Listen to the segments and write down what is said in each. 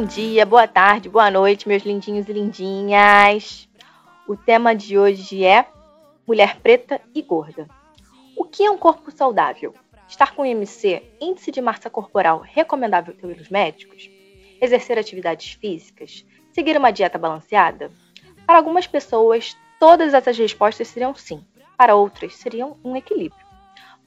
Bom dia, boa tarde, boa noite, meus lindinhos e lindinhas. O tema de hoje é mulher preta e gorda. O que é um corpo saudável? Estar com IMC, índice de massa corporal recomendável pelos médicos? Exercer atividades físicas? Seguir uma dieta balanceada? Para algumas pessoas, todas essas respostas seriam sim. Para outras, seriam um equilíbrio.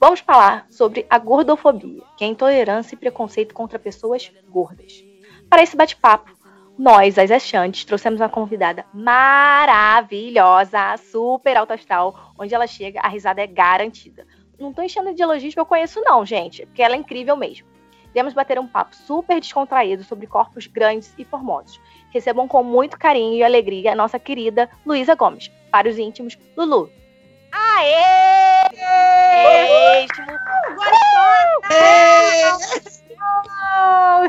Vamos falar sobre a gordofobia, que é intolerância e preconceito contra pessoas gordas. Para esse bate-papo, nós, as achantes, trouxemos uma convidada maravilhosa, super alta astral, onde ela chega, a risada é garantida. Não tô enchendo de elogios que eu conheço não, gente, porque ela é incrível mesmo. Viemos bater um papo super descontraído sobre corpos grandes e formosos. Recebam com muito carinho e alegria a nossa querida Luísa Gomes. Para os íntimos, Lulu. Aê! Mesmo!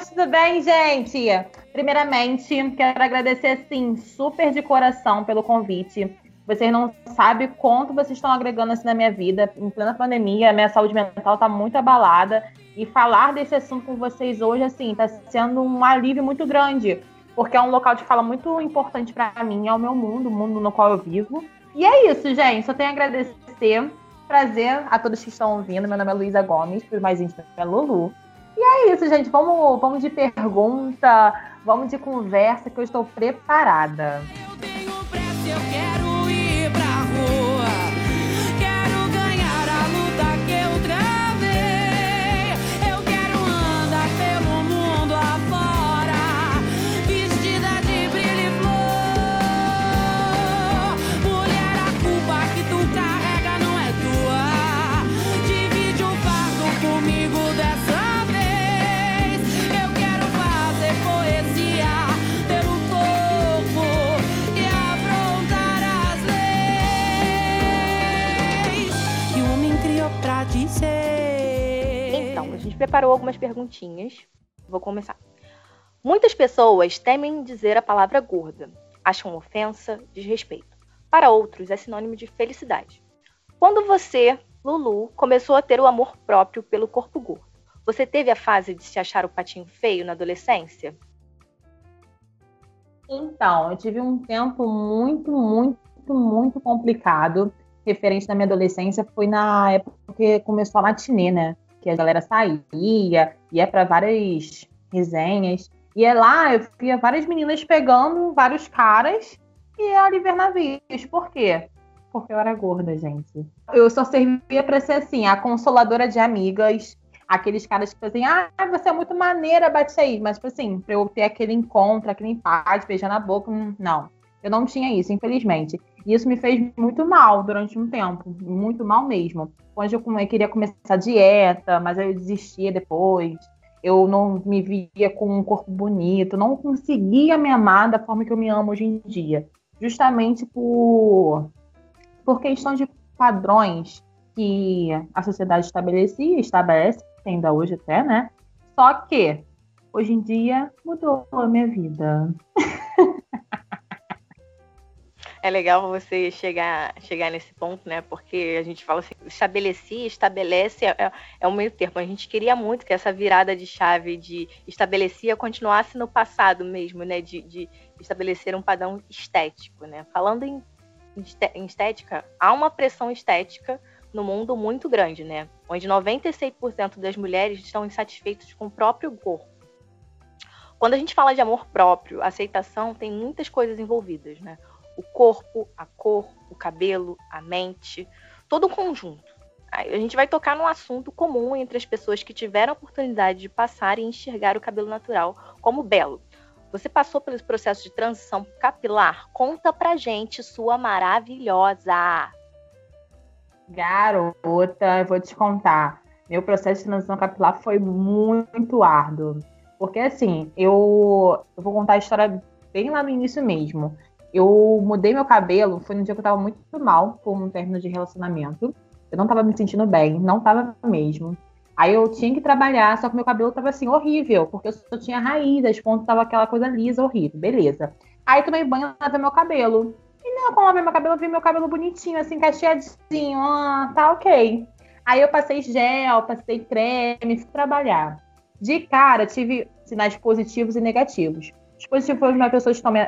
Tudo bem, gente? Primeiramente, quero agradecer, sim, super de coração pelo convite. Vocês não sabem quanto vocês estão agregando assim na minha vida. Em plena pandemia, a minha saúde mental está muito abalada. E falar desse assunto com vocês hoje, assim, está sendo um alívio muito grande. Porque é um local de fala muito importante para mim, é o meu mundo, o mundo no qual eu vivo. E é isso, gente. Só tenho a agradecer. Prazer a todos que estão ouvindo. Meu nome é Luísa Gomes, por mais íntimo é Lulu. E é isso, gente. Vamos, vamos de pergunta, vamos de conversa, que eu estou preparada. Eu tenho pressa, eu quero gente preparou algumas perguntinhas. Vou começar. Muitas pessoas temem dizer a palavra gorda, acham ofensa, desrespeito. Para outros, é sinônimo de felicidade. Quando você, Lulu, começou a ter o amor próprio pelo corpo gordo, você teve a fase de se achar o patinho feio na adolescência? Então, eu tive um tempo muito, muito, muito complicado referente na minha adolescência. Foi na época que começou a matinê, né? Que a galera saía, ia para várias resenhas. E é lá eu via várias meninas pegando vários caras e ali ver navios. Por quê? Porque eu era gorda, gente. Eu só servia para ser assim, a consoladora de amigas, aqueles caras que fazem, ah, você é muito maneira, bate aí. Mas, tipo assim, pra eu ter aquele encontro, aquele empate, beijar na boca, hum, não. Eu não tinha isso, infelizmente. E isso me fez muito mal durante um tempo, muito mal mesmo. Quando eu queria começar dieta, mas eu desistia depois. Eu não me via com um corpo bonito, não conseguia me amar da forma que eu me amo hoje em dia. Justamente por, por questão de padrões que a sociedade estabelecia, estabelece, ainda hoje até, né? Só que hoje em dia mudou a minha vida. é legal você chegar, chegar nesse ponto, né? Porque a gente fala assim, estabelecia, estabelece, é, é um meio termo. A gente queria muito que essa virada de chave de estabelecia continuasse no passado mesmo, né? De, de estabelecer um padrão estético, né? Falando em, em estética, há uma pressão estética no mundo muito grande, né? Onde 96% das mulheres estão insatisfeitas com o próprio corpo. Quando a gente fala de amor próprio, aceitação tem muitas coisas envolvidas, né? O corpo, a cor, o cabelo, a mente, todo o conjunto. A gente vai tocar num assunto comum entre as pessoas que tiveram a oportunidade de passar e enxergar o cabelo natural como belo. Você passou pelo processo de transição capilar? Conta pra gente, sua maravilhosa! Garota, eu vou te contar. Meu processo de transição capilar foi muito árduo. Porque assim, eu, eu vou contar a história bem lá no início mesmo. Eu mudei meu cabelo, foi no dia que eu tava muito mal com um término de relacionamento. Eu não tava me sentindo bem, não tava mesmo. Aí eu tinha que trabalhar, só que meu cabelo tava assim, horrível, porque eu só tinha raiz, as pontas tava aquela coisa lisa, horrível, beleza. Aí tomei banho, lavei meu cabelo. E não, quando lavei meu cabelo, eu vi meu cabelo bonitinho, assim, cacheadinho, ah, tá ok. Aí eu passei gel, passei creme, fui trabalhar. De cara, tive sinais positivos e negativos. Os positivos foram as pessoas estão me,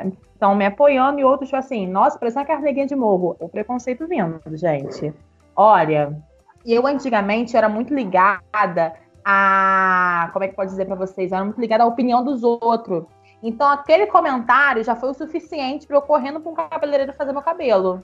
me apoiando e outros, tipo assim, nossa, parece uma carneguinha de morro. O preconceito vindo, gente. Olha, eu antigamente era muito ligada a. Como é que pode dizer para vocês? Era muito ligada à opinião dos outros. Então, aquele comentário já foi o suficiente para eu correndo para um cabeleireiro fazer meu cabelo.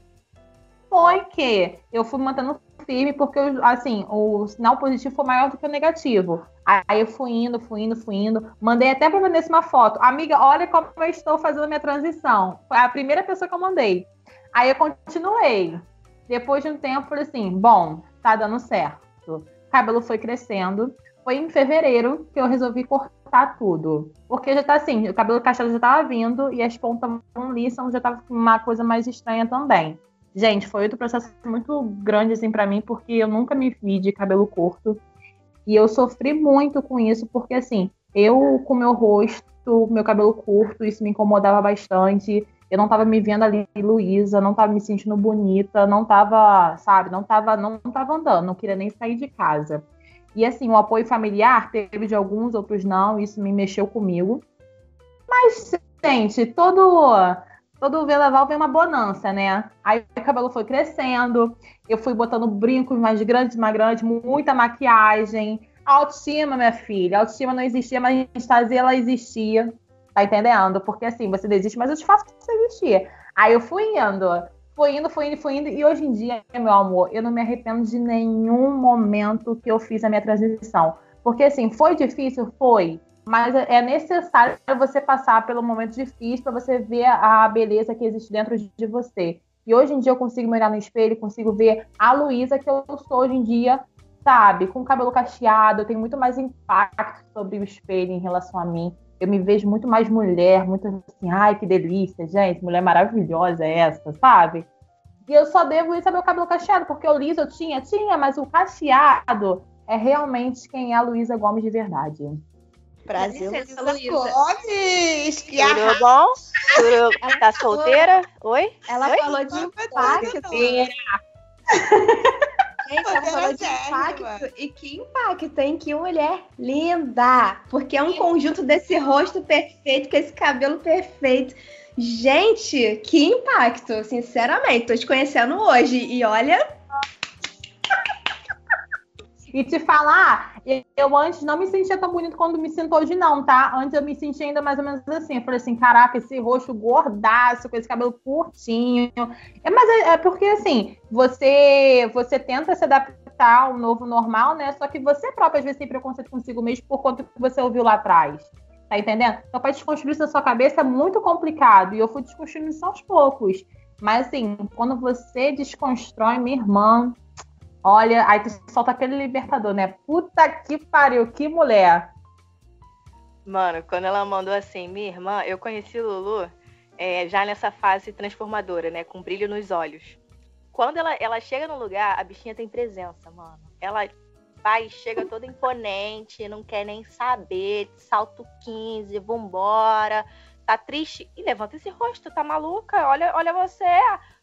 Foi que eu fui mantendo firme, porque, assim, o sinal positivo foi maior do que o negativo. Aí eu fui indo, fui indo, fui indo. Mandei até pra Vanessa uma foto. Amiga, olha como eu estou fazendo a minha transição. Foi a primeira pessoa que eu mandei. Aí eu continuei. Depois de um tempo, falei assim: bom, tá dando certo. O cabelo foi crescendo. Foi em fevereiro que eu resolvi cortar tudo. Porque já tá assim, o cabelo cacheado já tava vindo e as pontas não liçam, já tava uma coisa mais estranha também. Gente, foi outro processo muito grande assim para mim, porque eu nunca me vi de cabelo curto. E eu sofri muito com isso, porque assim, eu com meu rosto, meu cabelo curto, isso me incomodava bastante. Eu não tava me vendo ali, Luísa, não tava me sentindo bonita, não tava, sabe, não tava, não, não tava andando, não queria nem sair de casa. E assim, o apoio familiar teve de alguns, outros não, isso me mexeu comigo. Mas, gente, todo todo vendaval vem uma bonança, né? Aí o cabelo foi crescendo, eu fui botando brincos mais grandes, mais grandes, muita maquiagem. Autoestima, minha filha. Autoestima não existia, mas a gente fazia ela existia. Tá entendendo? Porque assim, você desiste, mas eu te faço você existir. Aí eu fui indo, fui indo, fui indo, fui indo. E hoje em dia, meu amor, eu não me arrependo de nenhum momento que eu fiz a minha transição. Porque assim, foi difícil? Foi. Mas é necessário você passar pelo momento difícil para você ver a beleza que existe dentro de você. E hoje em dia eu consigo me olhar no espelho, consigo ver a Luísa que eu sou hoje em dia, sabe? Com o cabelo cacheado, eu tenho muito mais impacto sobre o espelho em relação a mim. Eu me vejo muito mais mulher, muito assim, ai que delícia, gente, mulher maravilhosa é essa, sabe? E eu só devo isso ao meu cabelo cacheado, porque o liso eu tinha, tinha, mas o cacheado é realmente quem é a Luísa Gomes de verdade. Brasil. Licença, Gomes, que Tudo bom? Tudo... Tá solteira? Oi? Ela Oi? falou de impacto. Gente, ela falou de impacto. E que impacto, hein? Que mulher linda! Porque é um conjunto desse rosto perfeito, com esse cabelo perfeito. Gente, que impacto, sinceramente. Tô te conhecendo hoje e olha, e te falar, eu antes não me sentia tão bonito quando me sinto hoje, não, tá? Antes eu me sentia ainda mais ou menos assim. Eu falei assim: caraca, esse rosto gordaço, com esse cabelo curtinho. É, mas é, é porque, assim, você, você tenta se adaptar ao novo normal, né? Só que você próprio, às vezes, tem preconceito consigo mesmo por conta que você ouviu lá atrás. Tá entendendo? Então, para desconstruir isso na sua cabeça é muito complicado. E eu fui desconstruindo isso aos poucos. Mas, assim, quando você desconstrói, minha irmã, Olha, aí tu solta aquele libertador, né? Puta que pariu, que mulher. Mano, quando ela mandou assim, minha irmã, eu conheci Lulu é, já nessa fase transformadora, né? Com brilho nos olhos. Quando ela, ela chega no lugar, a bichinha tem presença, mano. Ela vai, chega toda imponente, não quer nem saber, salto 15, vambora, tá triste. E levanta esse rosto, tá maluca? Olha, olha você.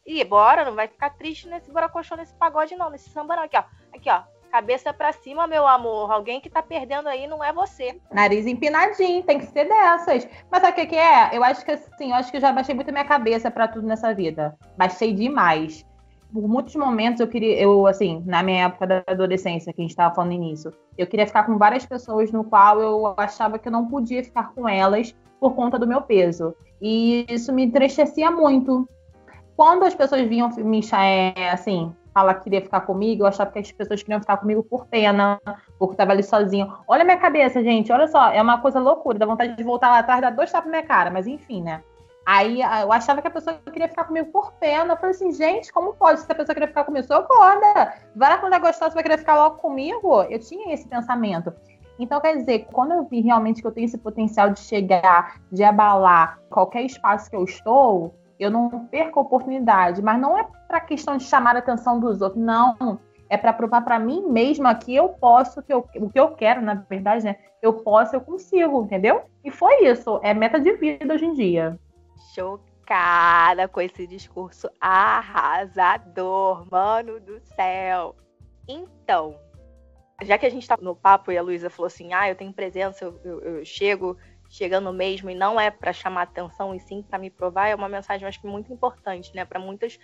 E bora, não vai ficar triste nesse buracochão, nesse pagode, não, nesse samba, não. Aqui, ó. Aqui, ó. Cabeça pra cima, meu amor. Alguém que tá perdendo aí não é você. Nariz empinadinho, tem que ser dessas. Mas sabe o que, que é? Eu acho que assim, eu acho que eu já baixei muito minha cabeça para tudo nessa vida. Baixei demais. Por muitos momentos eu queria, eu, assim, na minha época da adolescência, que a gente tava falando nisso, eu queria ficar com várias pessoas no qual eu achava que eu não podia ficar com elas por conta do meu peso. E isso me entristecia muito, quando as pessoas vinham me é, assim, falar que queria ficar comigo, eu achava que as pessoas queriam ficar comigo por pena, porque estava ali sozinho. Olha a minha cabeça, gente, olha só, é uma coisa loucura, dá vontade de voltar lá atrás, dar dois tapas na minha cara, mas enfim, né? Aí eu achava que a pessoa queria ficar comigo por pena. Eu falei assim, gente, como pode? Se a pessoa queria ficar comigo, sou gorda. Vai lá quando é gostosa, vai querer ficar logo comigo? Eu tinha esse pensamento. Então, quer dizer, quando eu vi realmente que eu tenho esse potencial de chegar, de abalar qualquer espaço que eu estou, eu não perco a oportunidade, mas não é para questão de chamar a atenção dos outros, não. É para provar para mim mesma que eu posso, que eu, o que eu quero, na verdade, né? Eu posso, eu consigo, entendeu? E foi isso. É meta de vida hoje em dia. Chocada com esse discurso arrasador, mano do céu. Então, já que a gente tá no papo e a Luísa falou assim, ah, eu tenho presença, eu, eu, eu chego chegando mesmo e não é para chamar atenção e sim para me provar, é uma mensagem acho que muito importante, né, para muitas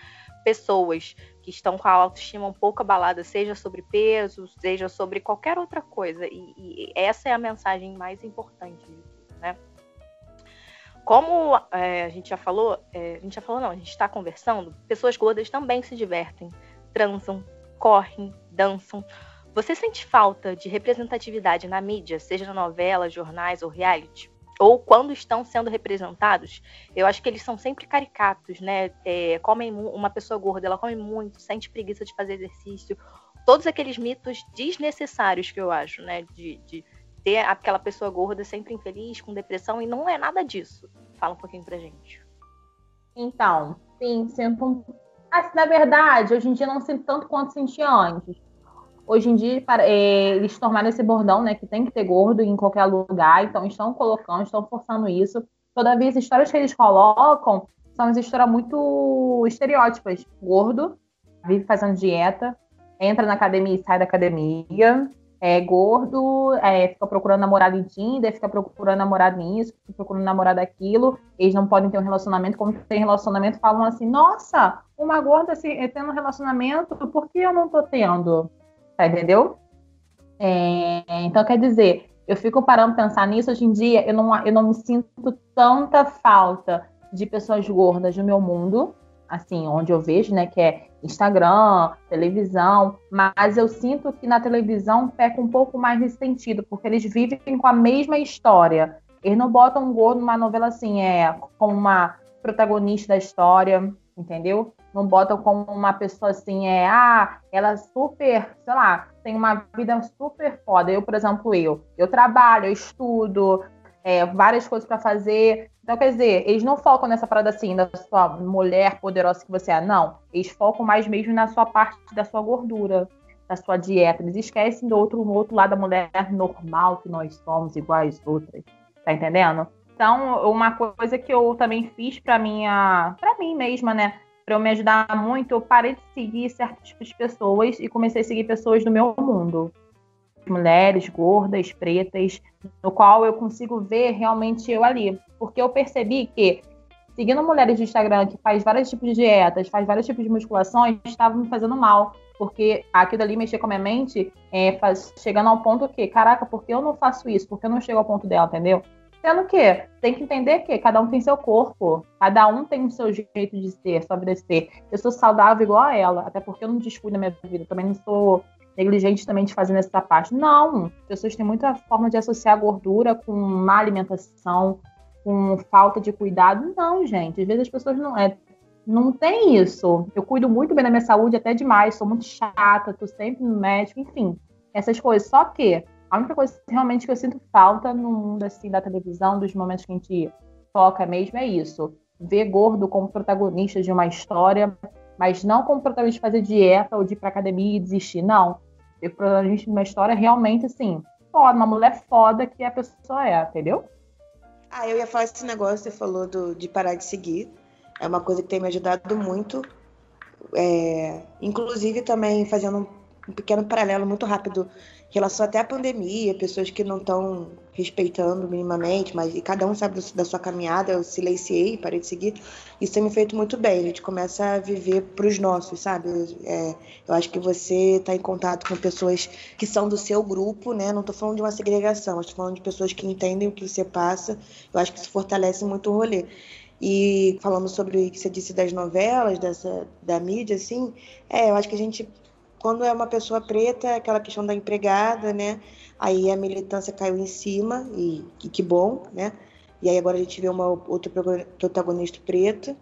pessoas que estão com a autoestima um pouco abalada, seja sobre peso, seja sobre qualquer outra coisa. E, e essa é a mensagem mais importante, né? Como é, a gente já falou, é, a gente já falou não, a gente está conversando, pessoas gordas também se divertem, transam, correm, dançam. Você sente falta de representatividade na mídia, seja na novela, jornais ou reality? Ou quando estão sendo representados, eu acho que eles são sempre caricatos, né? É, comem uma pessoa gorda, ela come muito, sente preguiça de fazer exercício, todos aqueles mitos desnecessários que eu acho, né? De, de ter aquela pessoa gorda sempre infeliz, com depressão, e não é nada disso. Fala um pouquinho pra gente. Então, sim, sinto. Assim, na verdade, hoje em dia não sinto tanto quanto sentia antes hoje em dia é, eles tornaram esse bordão, né, que tem que ter gordo em qualquer lugar, então estão colocando, estão forçando isso. Todavia, as histórias que eles colocam são as histórias muito estereótipas. Gordo, vive fazendo dieta, entra na academia e sai da academia. É gordo, é, fica procurando namorado em Tinder, fica procurando namorado nisso, fica procurando namorado aquilo. Eles não podem ter um relacionamento. Como tem relacionamento, falam assim: nossa, uma gorda assim, tendo um relacionamento, por que eu não tô tendo? Tá, entendeu? É, então, quer dizer, eu fico parando para pensar nisso hoje em dia, eu não, eu não me sinto tanta falta de pessoas gordas no meu mundo, assim, onde eu vejo, né, que é Instagram, televisão, mas eu sinto que na televisão peca um pouco mais nesse sentido, porque eles vivem com a mesma história. Eles não botam um gordo numa novela assim, é, como uma protagonista da história, entendeu? Não botam como uma pessoa assim, é, ah, ela é super, sei lá, tem uma vida super foda. Eu, por exemplo, eu, eu trabalho, eu estudo, é, várias coisas para fazer. Então, quer dizer, eles não focam nessa parada assim, da sua mulher poderosa que você é, não. Eles focam mais mesmo na sua parte da sua gordura, da sua dieta. Eles esquecem do outro, do outro lado da mulher normal que nós somos, iguais outras. Tá entendendo? Então, uma coisa que eu também fiz para minha, para mim mesma, né? Para eu me ajudar muito, eu parei de seguir certos tipos de pessoas e comecei a seguir pessoas do meu mundo. Mulheres, gordas, pretas, no qual eu consigo ver realmente eu ali. Porque eu percebi que, seguindo mulheres de Instagram que faz vários tipos de dietas, faz vários tipos de musculações, estava me fazendo mal. Porque aquilo ali mexer com a minha mente, é, faz, chegando ao ponto que, caraca, por que eu não faço isso? Por que eu não chego ao ponto dela, entendeu? Sendo que tem que entender que cada um tem seu corpo, cada um tem o seu jeito de ser, sua de ser. Eu sou saudável igual a ela, até porque eu não descuido da minha vida, também não sou negligente também de fazer nessa parte. Não, pessoas têm muita forma de associar gordura com má alimentação, com falta de cuidado. Não, gente, às vezes as pessoas não é não tem isso. Eu cuido muito bem da minha saúde, até demais, sou muito chata, tô sempre no médico, enfim, essas coisas. Só que a única coisa realmente que eu sinto falta no mundo assim da televisão, dos momentos que a gente foca mesmo, é isso. Ver gordo como protagonista de uma história, mas não como protagonista de fazer dieta ou de ir pra academia e desistir. Não. Ver protagonista de uma história realmente assim, foda, uma mulher foda que a pessoa é, entendeu? Ah, eu ia falar esse negócio, você falou do, de parar de seguir. É uma coisa que tem me ajudado muito. É, inclusive também fazendo um, pequeno paralelo muito rápido relação até à pandemia, pessoas que não estão respeitando minimamente, mas e cada um sabe da sua caminhada, eu silenciei, parei de seguir. Isso tem me feito muito bem. A gente começa a viver para os nossos, sabe? É, eu acho que você está em contato com pessoas que são do seu grupo, né? Não estou falando de uma segregação, estou falando de pessoas que entendem o que você passa. Eu acho que isso fortalece muito o rolê. E falando sobre o que você disse das novelas, dessa, da mídia, assim, é, eu acho que a gente quando é uma pessoa preta, é aquela questão da empregada, né? Aí a militância caiu em cima, e, e que bom, né? E aí agora a gente vê uma outra protagonista preta.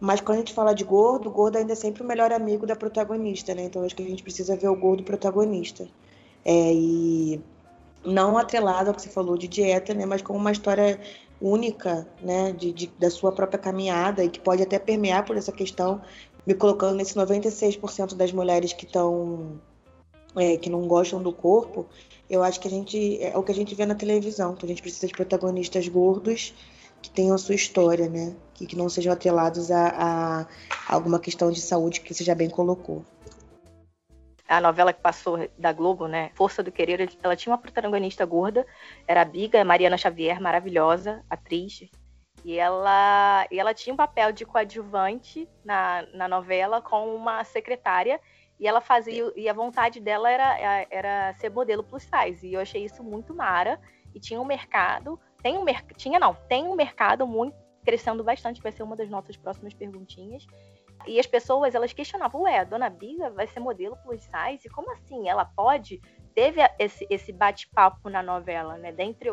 Mas quando a gente fala de gordo, o gordo ainda é sempre o melhor amigo da protagonista, né? Então acho que a gente precisa ver o gordo protagonista. É, e não atrelado ao que você falou de dieta, né? Mas como uma história única, né? De, de, da sua própria caminhada e que pode até permear por essa questão me colocando nesse 96% das mulheres que estão é, que não gostam do corpo, eu acho que a gente é o que a gente vê na televisão. Então a gente precisa de protagonistas gordos que tenham a sua história, né? Que, que não sejam atrelados a, a, a alguma questão de saúde que você já bem colocou. a novela que passou da Globo, né? Força do Querer, ela tinha uma protagonista gorda, era a Biga, Mariana Xavier, maravilhosa, atriz. E ela, e ela tinha um papel de coadjuvante na, na novela com uma secretária. E ela fazia, e a vontade dela era, era ser modelo plus size. E eu achei isso muito mara. E tinha um mercado, tem um mercado, tinha não, tem um mercado muito crescendo bastante, vai ser uma das nossas próximas perguntinhas. E as pessoas, elas questionavam, ué, a dona Biga vai ser modelo plus size? Como assim? Ela pode? Teve esse, esse bate-papo na novela, né? Dentre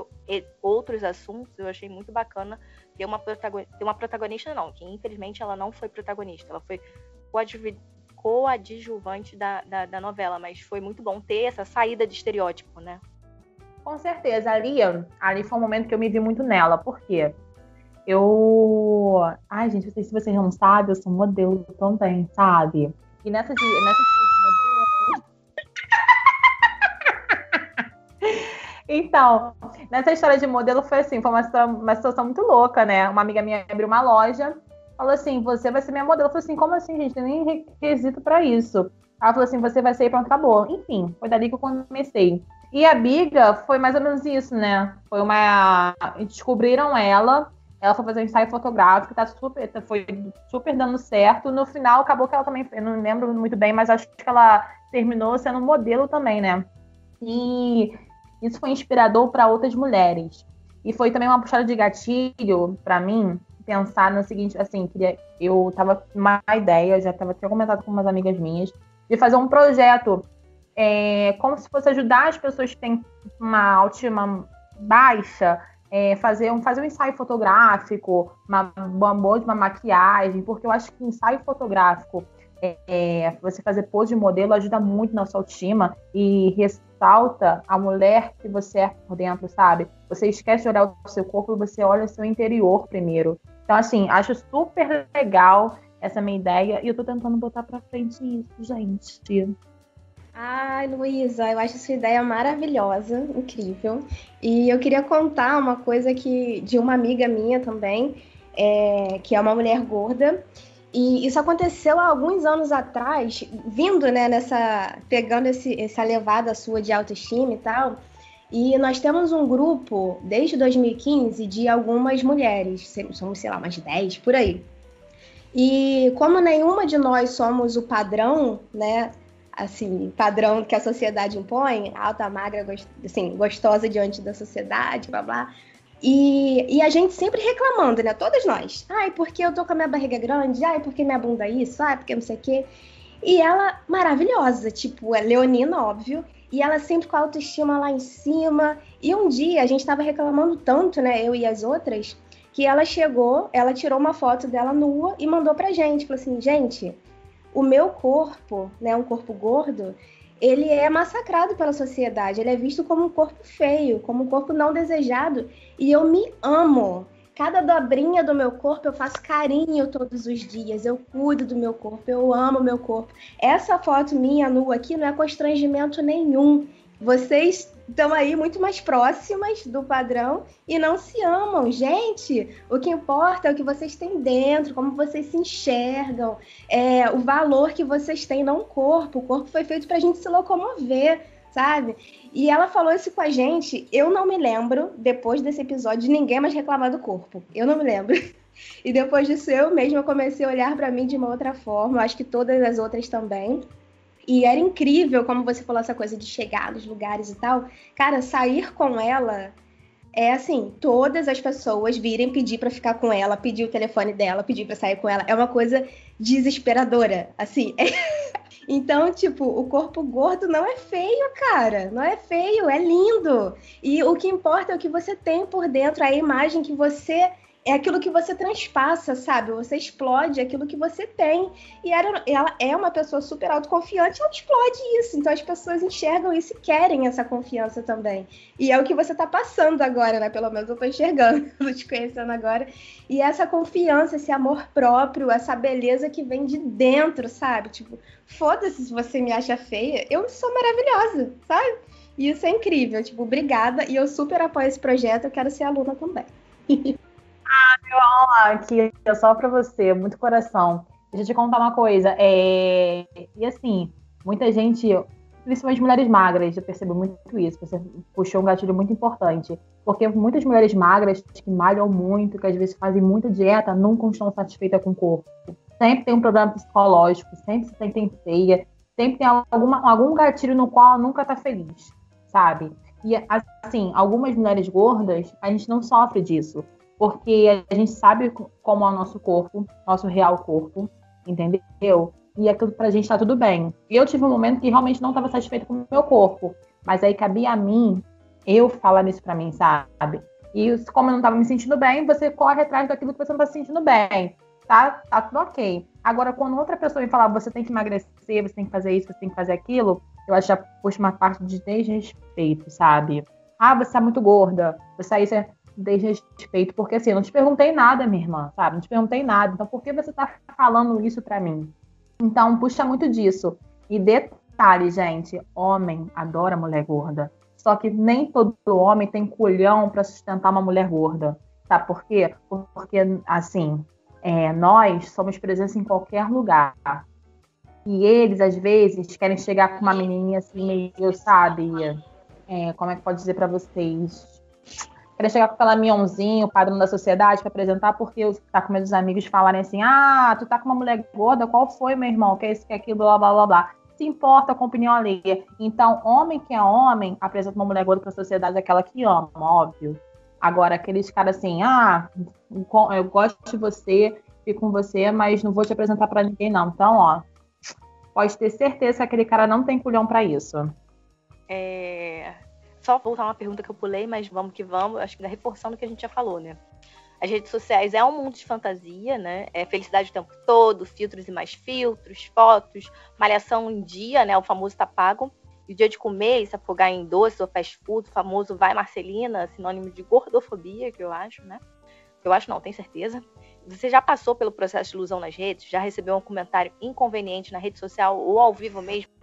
outros assuntos, eu achei muito bacana ter uma, protagonista, ter uma protagonista, não, que infelizmente ela não foi protagonista, ela foi coadjuvante da, da, da novela, mas foi muito bom ter essa saída de estereótipo, né? Com certeza, ali, ali foi um momento que eu me vi muito nela, por quê? Eu. Ai, gente, não sei se vocês não sabem, eu sou modelo também, sabe? E nessa de, Então, nessa história de modelo foi assim, foi uma, uma situação muito louca, né? Uma amiga minha abriu uma loja, falou assim, você vai ser minha modelo. Eu falei assim, como assim, gente? Tem nem requisito para isso. Ela falou assim, você vai sair pronto, acabou. Enfim, foi dali que eu comecei. E a Biga foi mais ou menos isso, né? Foi uma. Descobriram ela, ela foi fazer um ensaio fotográfico, tá super, foi super dando certo. No final, acabou que ela também, eu não lembro muito bem, mas acho que ela terminou sendo modelo também, né? E isso foi inspirador para outras mulheres. E foi também uma puxada de gatilho para mim pensar no seguinte, assim, queria, eu tava uma ideia, já tava tinha comentado com umas amigas minhas, de fazer um projeto é, como se fosse ajudar as pessoas que têm uma autoestima baixa é, fazer, um, fazer um ensaio fotográfico, uma, uma boa de uma maquiagem, porque eu acho que ensaio fotográfico, é, você fazer pose de modelo ajuda muito na sua autoestima e ressalta a mulher que você é por dentro, sabe? Você esquece de olhar o seu corpo você olha o seu interior primeiro. Então, assim, acho super legal essa minha ideia e eu tô tentando botar pra frente isso, gente. Ai, Luísa, eu acho essa ideia maravilhosa, incrível. E eu queria contar uma coisa que de uma amiga minha também, é, que é uma mulher gorda. E isso aconteceu há alguns anos atrás, vindo, né, nessa. pegando esse, essa levada sua de autoestima e tal. E nós temos um grupo, desde 2015, de algumas mulheres, somos, sei lá, umas 10 por aí. E como nenhuma de nós somos o padrão, né, assim, padrão que a sociedade impõe, alta, magra, gost, assim, gostosa diante da sociedade, blá blá. E, e a gente sempre reclamando, né? Todas nós. Ai, porque eu tô com a minha barriga grande? Ai, porque minha bunda é isso? Ai, porque não sei o quê. E ela, maravilhosa, tipo, é leonina, óbvio. E ela sempre com a autoestima lá em cima. E um dia a gente tava reclamando tanto, né? Eu e as outras, que ela chegou, ela tirou uma foto dela nua e mandou pra gente. Falou assim, gente, o meu corpo, né, um corpo gordo, ele é massacrado pela sociedade, ele é visto como um corpo feio, como um corpo não desejado, e eu me amo. Cada dobrinha do meu corpo eu faço carinho todos os dias, eu cuido do meu corpo, eu amo meu corpo. Essa foto minha nua aqui não é constrangimento nenhum. Vocês estão aí muito mais próximas do padrão e não se amam. Gente, o que importa é o que vocês têm dentro, como vocês se enxergam, é, o valor que vocês têm, não o corpo. O corpo foi feito para a gente se locomover, sabe? E ela falou isso com a gente. Eu não me lembro, depois desse episódio, de ninguém mais reclamar do corpo. Eu não me lembro. E depois disso, eu mesma comecei a olhar para mim de uma outra forma. Acho que todas as outras também. E era incrível, como você falou, essa coisa de chegar nos lugares e tal. Cara, sair com ela é assim, todas as pessoas virem pedir para ficar com ela, pedir o telefone dela, pedir para sair com ela. É uma coisa desesperadora, assim. Então, tipo, o corpo gordo não é feio, cara. Não é feio, é lindo. E o que importa é o que você tem por dentro, a imagem que você é aquilo que você transpassa, sabe? Você explode aquilo que você tem. E ela, ela é uma pessoa super autoconfiante, ela explode isso. Então as pessoas enxergam isso e querem essa confiança também. E é o que você tá passando agora, né? Pelo menos eu tô enxergando, te conhecendo agora. E essa confiança, esse amor próprio, essa beleza que vem de dentro, sabe? Tipo, foda-se se você me acha feia, eu sou maravilhosa, sabe? E isso é incrível. Tipo, obrigada. E eu super apoio esse projeto, eu quero ser aluna também. Ah, meu aula aqui é só pra você, muito coração. Deixa eu te contar uma coisa. É... E assim, muita gente, principalmente mulheres magras, eu percebo muito isso. Você puxou um gatilho muito importante. Porque muitas mulheres magras que malham muito, que às vezes fazem muita dieta, nunca estão satisfeitas com o corpo. Sempre tem um problema psicológico, sempre se sentem feia, sempre tem alguma, algum gatilho no qual nunca tá feliz, sabe? E assim, algumas mulheres gordas, a gente não sofre disso, porque a gente sabe como é o nosso corpo, nosso real corpo, entendeu? E aquilo pra gente tá tudo bem. E eu tive um momento que realmente não estava satisfeita com o meu corpo, mas aí cabia a mim eu falar isso pra mim, sabe? E como eu não tava me sentindo bem, você corre atrás daquilo que você não tá se sentindo bem. Tá, tá tudo ok. Agora, quando outra pessoa me falar, você tem que emagrecer, você tem que fazer isso, você tem que fazer aquilo, eu acho que já puxa uma parte de desrespeito, sabe? Ah, você tá muito gorda, você aí você desrespeito, porque assim, eu não te perguntei nada, minha irmã, sabe? Não te perguntei nada. Então, por que você tá falando isso pra mim? Então, puxa muito disso. E detalhe, gente, homem adora mulher gorda. Só que nem todo homem tem culhão para sustentar uma mulher gorda. Sabe por quê? Porque, assim, é, nós somos presença em qualquer lugar. E eles, às vezes, querem chegar com uma menininha assim, meio, sabe? É, como é que pode dizer para vocês? Querem chegar com aquela mionzinho, padrão da sociedade, para apresentar, porque tá com meus amigos falarem assim: ah, tu tá com uma mulher gorda, qual foi, meu irmão? Que é isso, que é aquilo, blá, blá, blá, blá se importa com a opinião alheia. Então, homem que é homem apresenta uma mulher gorda para a sociedade aquela que ama, óbvio. Agora, aqueles caras assim, ah, eu gosto de você, fico com você, mas não vou te apresentar para ninguém, não. Então, ó, pode ter certeza que aquele cara não tem culhão para isso. É... Só voltar uma pergunta que eu pulei, mas vamos que vamos, acho que da reforçando o que a gente já falou, né? As redes sociais é um mundo de fantasia, né? É felicidade o tempo todo, filtros e mais filtros, fotos, malhação em dia, né? O famoso tá pago. E o dia de comer e se afogar em doce ou fast food, o famoso vai Marcelina, sinônimo de gordofobia, que eu acho, né? Eu acho não, tenho certeza. Você já passou pelo processo de ilusão nas redes? Já recebeu um comentário inconveniente na rede social ou ao vivo mesmo?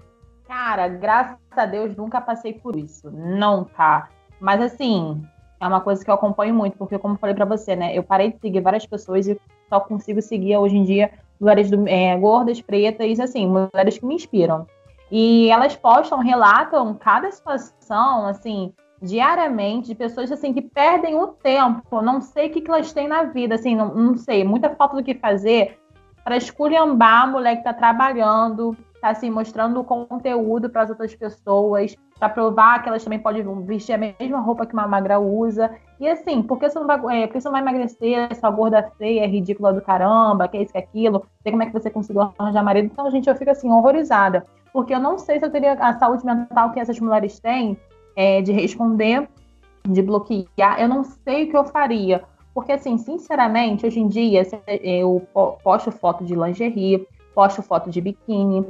Cara, graças a Deus nunca passei por isso. Não, tá. Mas assim, é uma coisa que eu acompanho muito, porque como eu falei para você, né, eu parei de seguir várias pessoas e só consigo seguir hoje em dia mulheres do, é, gordas, pretas, assim, mulheres que me inspiram. E elas postam, relatam cada situação, assim, diariamente, de pessoas, assim, que perdem o tempo, não sei o que, que elas têm na vida, assim, não, não sei, muita falta do que fazer para esculhambar a mulher que está trabalhando, tá assim, mostrando o conteúdo para as outras pessoas, para provar que elas também podem vestir a mesma roupa que uma magra usa. E assim, por que você não vai, é, por você não vai emagrecer, essa gorda feia, é ridícula do caramba, que é isso, que é aquilo, sei como é que você conseguiu arranjar marido. Então, gente, eu fico assim, horrorizada. Porque eu não sei se eu teria a saúde mental que essas mulheres têm é, de responder, de bloquear. Eu não sei o que eu faria. Porque, assim, sinceramente, hoje em dia, eu posto foto de lingerie, posto foto de biquíni.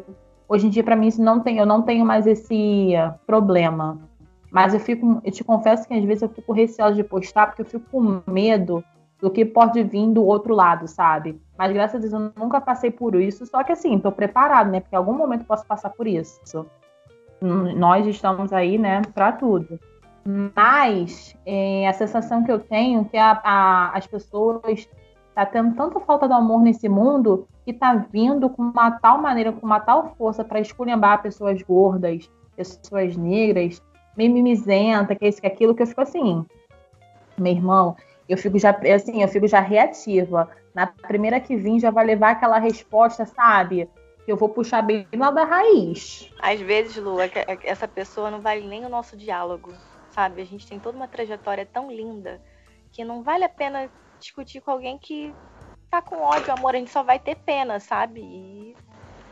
Hoje em dia, para mim, isso não tem, eu não tenho mais esse problema. Mas eu fico, eu te confesso que às vezes eu fico receosa de postar, porque eu fico com medo do que pode vir do outro lado, sabe? Mas graças a Deus eu nunca passei por isso, só que assim, tô preparado, né? Porque em algum momento eu posso passar por isso. Nós estamos aí, né, para tudo. Mas é, a sensação que eu tenho é que a, a, as pessoas tá tendo tanta falta de amor nesse mundo que tá vindo com uma tal maneira, com uma tal força para esculhambar pessoas gordas, pessoas negras, meio mimizenta, que é isso, que é aquilo, que eu fico assim, meu irmão, eu fico já, assim, eu fico já reativa. Na primeira que vim, já vai levar aquela resposta, sabe? Que eu vou puxar bem lá da raiz. Às vezes, Lu, é é essa pessoa não vale nem o nosso diálogo, sabe? A gente tem toda uma trajetória tão linda que não vale a pena discutir com alguém que tá com ódio, amor, a gente só vai ter pena, sabe? E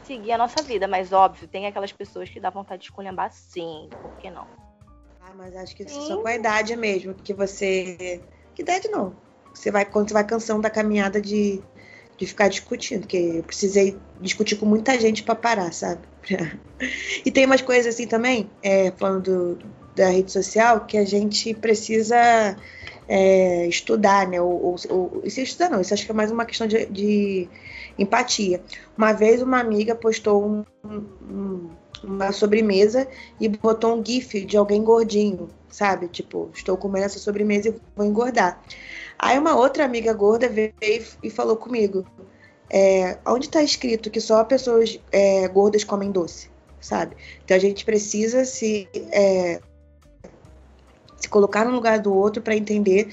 seguir a nossa vida. Mas óbvio, tem aquelas pessoas que dá vontade de esculhambar sim, por que não? Ah, mas acho que isso é só com a idade mesmo, que você. Que idade não? Você vai, quando você vai cansando da caminhada de, de ficar discutindo, porque eu precisei discutir com muita gente para parar, sabe? e tem umas coisas assim também, é, falando do, da rede social, que a gente precisa é, estudar, né? Ou, ou, isso estudar não, isso acho que é mais uma questão de, de empatia. Uma vez uma amiga postou um, um, uma sobremesa e botou um gif de alguém gordinho, sabe? Tipo, estou comendo essa sobremesa e vou engordar. Aí uma outra amiga gorda veio e falou comigo, é, onde está escrito que só pessoas é, gordas comem doce? sabe? Então a gente precisa se, é, se colocar no lugar do outro para entender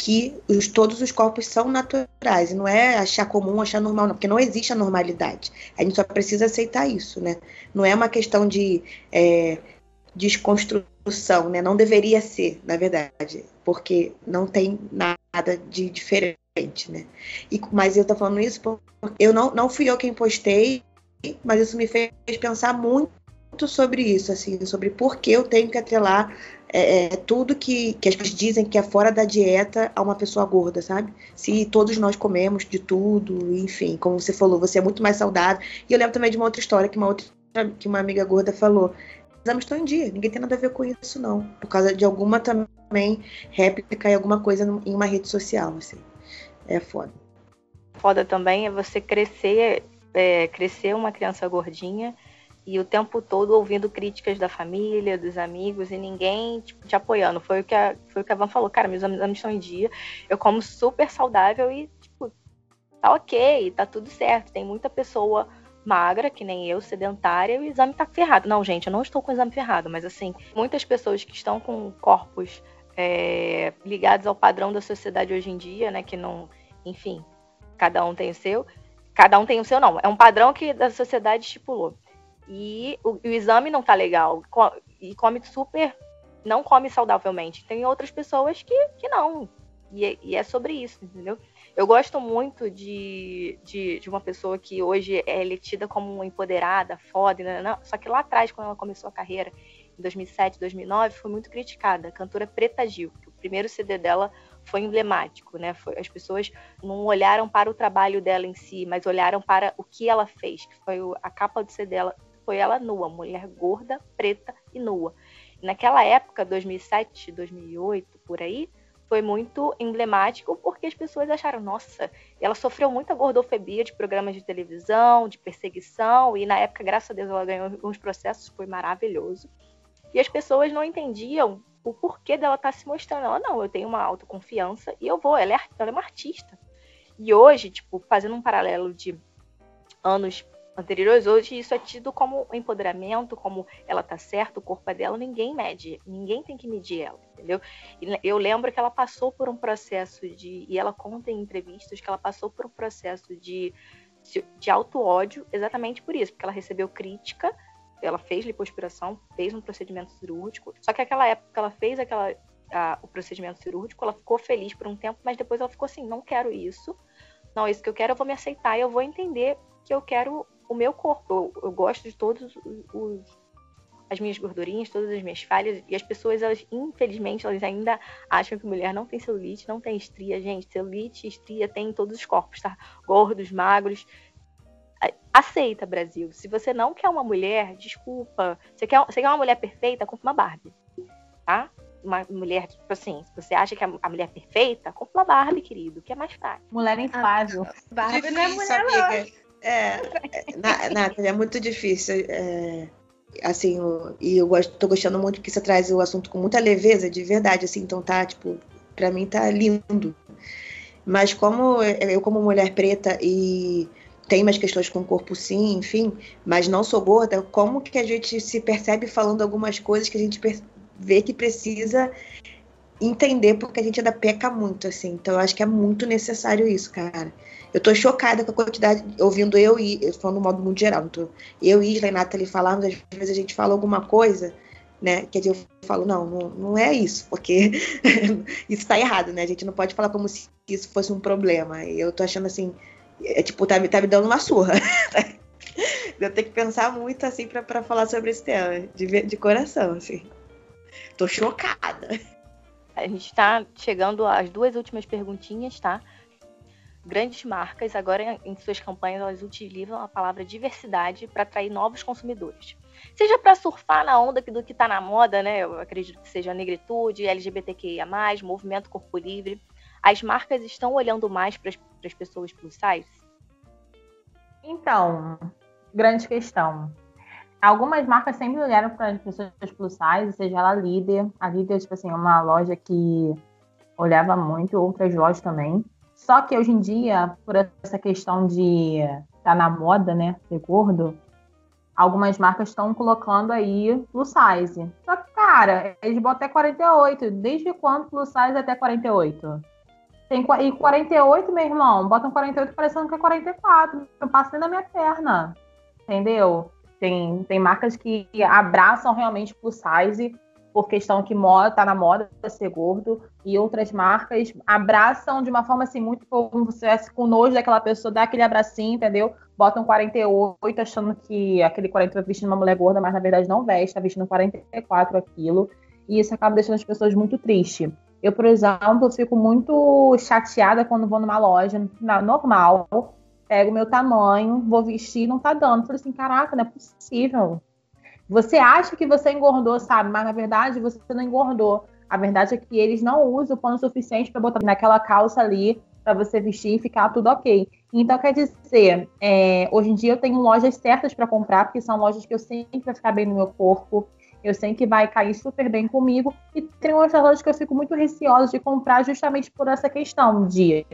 que os, todos os corpos são naturais. E não é achar comum, achar normal, não, porque não existe a normalidade. A gente só precisa aceitar isso, né? Não é uma questão de é, desconstrução, né? Não deveria ser, na verdade, porque não tem nada de diferente, né? E, mas eu tô falando isso porque eu não, não fui eu quem postei, mas isso me fez pensar muito sobre isso, assim, sobre por que eu tenho que atrelar é, é, tudo que, que as pessoas dizem que é fora da dieta a uma pessoa gorda, sabe? Se todos nós comemos de tudo, enfim, como você falou, você é muito mais saudável. E eu lembro também de uma outra história que uma outra que uma amiga gorda falou. Exames estão em dia, ninguém tem nada a ver com isso, não. Por causa de alguma também réplica e alguma coisa em uma rede social, assim. É foda. Foda também é você crescer, é, crescer uma criança gordinha e o tempo todo ouvindo críticas da família, dos amigos e ninguém tipo, te apoiando. Foi o que a, foi o que a Van falou, cara, meus exames estão em dia, eu como super saudável e, tipo, tá ok, tá tudo certo. Tem muita pessoa magra, que nem eu, sedentária, e o exame tá ferrado. Não, gente, eu não estou com o exame ferrado, mas assim, muitas pessoas que estão com corpos é, ligados ao padrão da sociedade hoje em dia, né, que não, enfim, cada um tem o seu, cada um tem o seu não, é um padrão que a sociedade estipulou e o, o exame não tá legal e come super, não come saudavelmente. Tem outras pessoas que, que não. E é, e é sobre isso, entendeu? Eu gosto muito de, de, de, uma pessoa que hoje é tida como empoderada, foda, né, não, só que lá atrás, quando ela começou a carreira, em 2007, 2009, foi muito criticada. A cantora Preta Gil, que o primeiro CD dela foi emblemático, né? Foi, as pessoas não olharam para o trabalho dela em si, mas olharam para o que ela fez, que foi a capa do CD dela, foi ela nua, mulher gorda, preta e nua. naquela época, 2007, 2008, por aí, foi muito emblemático porque as pessoas acharam, nossa, ela sofreu muita gordofobia de programas de televisão, de perseguição, e na época, graças a Deus, ela ganhou alguns processos, foi maravilhoso. E as pessoas não entendiam o porquê dela estar tá se mostrando. Ela, não, eu tenho uma autoconfiança e eu vou, ela é, ela é uma artista. E hoje, tipo, fazendo um paralelo de anos anteriores, hoje isso é tido como empoderamento, como ela tá certa, o corpo é dela, ninguém mede, ninguém tem que medir ela, entendeu? E eu lembro que ela passou por um processo de, e ela conta em entrevistas que ela passou por um processo de, de auto-ódio exatamente por isso, porque ela recebeu crítica, ela fez lipoaspiração, fez um procedimento cirúrgico, só que aquela época que ela fez aquela, a, o procedimento cirúrgico, ela ficou feliz por um tempo, mas depois ela ficou assim, não quero isso, não, isso que eu quero, eu vou me aceitar e eu vou entender que eu quero o meu corpo. Eu, eu gosto de todos os, as minhas gordurinhas, todas as minhas falhas. E as pessoas, elas, infelizmente, elas ainda acham que mulher não tem celulite, não tem estria. Gente, celulite e estria tem em todos os corpos, tá? Gordos, magros. Aceita, Brasil. Se você não quer uma mulher, desculpa. Você quer, você quer uma mulher perfeita, compra uma Barbie. Tá? Uma mulher, tipo assim, se você acha que a, a mulher é perfeita, compra uma Barbie, querido, que é mais fácil. Mulher infável. Ah, Barbie não é mulher, não. É, Nathalie, é muito difícil. É, assim, eu, e eu gosto, tô gostando muito que você traz o assunto com muita leveza, de verdade, assim, então tá, tipo, pra mim tá lindo. Mas como eu, como mulher preta e tenho umas questões com o corpo sim, enfim, mas não sou gorda, como que a gente se percebe falando algumas coisas que a gente vê que precisa entender porque a gente ainda peca muito, assim. Então eu acho que é muito necessário isso, cara. Eu tô chocada com a quantidade, ouvindo eu e, falando do modo muito geral, tô, eu e Isla e Nathalie falarmos, às vezes a gente fala alguma coisa, né, que eu falo, não, não, não é isso, porque isso tá errado, né, a gente não pode falar como se isso fosse um problema, e eu tô achando assim, é, tipo, tá, tá me dando uma surra. eu tenho que pensar muito, assim, para falar sobre esse tema, de, de coração, assim. Tô chocada. A gente está chegando às duas últimas perguntinhas, tá? Grandes marcas, agora em suas campanhas, elas utilizam a palavra diversidade para atrair novos consumidores. Seja para surfar na onda do que está na moda, né? Eu acredito que seja negritude, LGBTQIA, movimento corpo livre. As marcas estão olhando mais para as pessoas plus size? Então, grande questão. Algumas marcas sempre olharam para as pessoas plus size, seja ela líder. A líder, tipo assim, é uma loja que olhava muito, outras lojas também. Só que hoje em dia, por essa questão de estar tá na moda, né, ser gordo, algumas marcas estão colocando aí plus size. Só que, cara, eles botam até 48. Desde quando plus size até 48? Tem, e 48, meu irmão, botam 48 parecendo que é 44. Não passa nem na minha perna. Entendeu? Tem, tem marcas que abraçam realmente plus size por questão que moda, tá na moda ser gordo, e outras marcas abraçam de uma forma assim, muito como se estivesse com nojo daquela pessoa, dá aquele abracinho, entendeu? Botam 48 achando que aquele 48 tá vestindo uma mulher gorda, mas na verdade não veste, tá vestindo 44 aquilo, e isso acaba deixando as pessoas muito tristes. Eu, por exemplo, fico muito chateada quando vou numa loja na, normal, pego meu tamanho, vou vestir, não tá dando. Falei assim, caraca, não é possível. Você acha que você engordou, sabe? Mas na verdade você não engordou. A verdade é que eles não usam o pano suficiente para botar naquela calça ali para você vestir e ficar tudo ok. Então, quer dizer, é, hoje em dia eu tenho lojas certas para comprar, porque são lojas que eu sei que vai ficar bem no meu corpo, eu sei que vai cair super bem comigo, e tem outras lojas que eu fico muito receosa de comprar justamente por essa questão de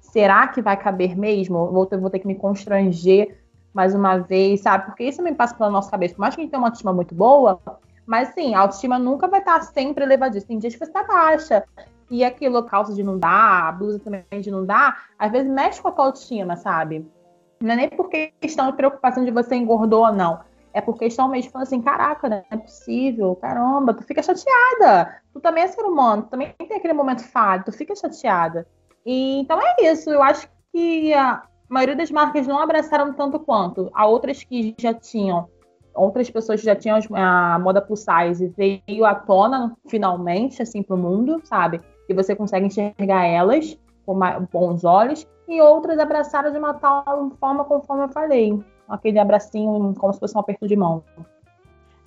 será que vai caber mesmo? Vou ter, vou ter que me constranger mais uma vez, sabe? Porque isso me passa pela nossa cabeça. Por mais que a gente tenha uma autoestima muito boa, mas sim, a autoestima nunca vai estar sempre elevadíssima. Tem dias que você está baixa. E aquilo, calça de não dar, blusa também de não dar, às vezes mexe com a tua autoestima, sabe? Não é nem por questão de preocupação de você engordou ou não. É por questão mesmo falar assim, caraca, não é possível, caramba, tu fica chateada. Tu também é ser humano, tu também tem aquele momento falho, tu fica chateada. E, então é isso, eu acho que a maioria das marcas não abraçaram tanto quanto. Há outras que já tinham, outras pessoas que já tinham a moda plus size veio à tona finalmente, assim, pro mundo, sabe? E você consegue enxergar elas com bons olhos. E outras abraçaram de uma tal forma, conforme eu falei. Aquele abracinho como se fosse um aperto de mão.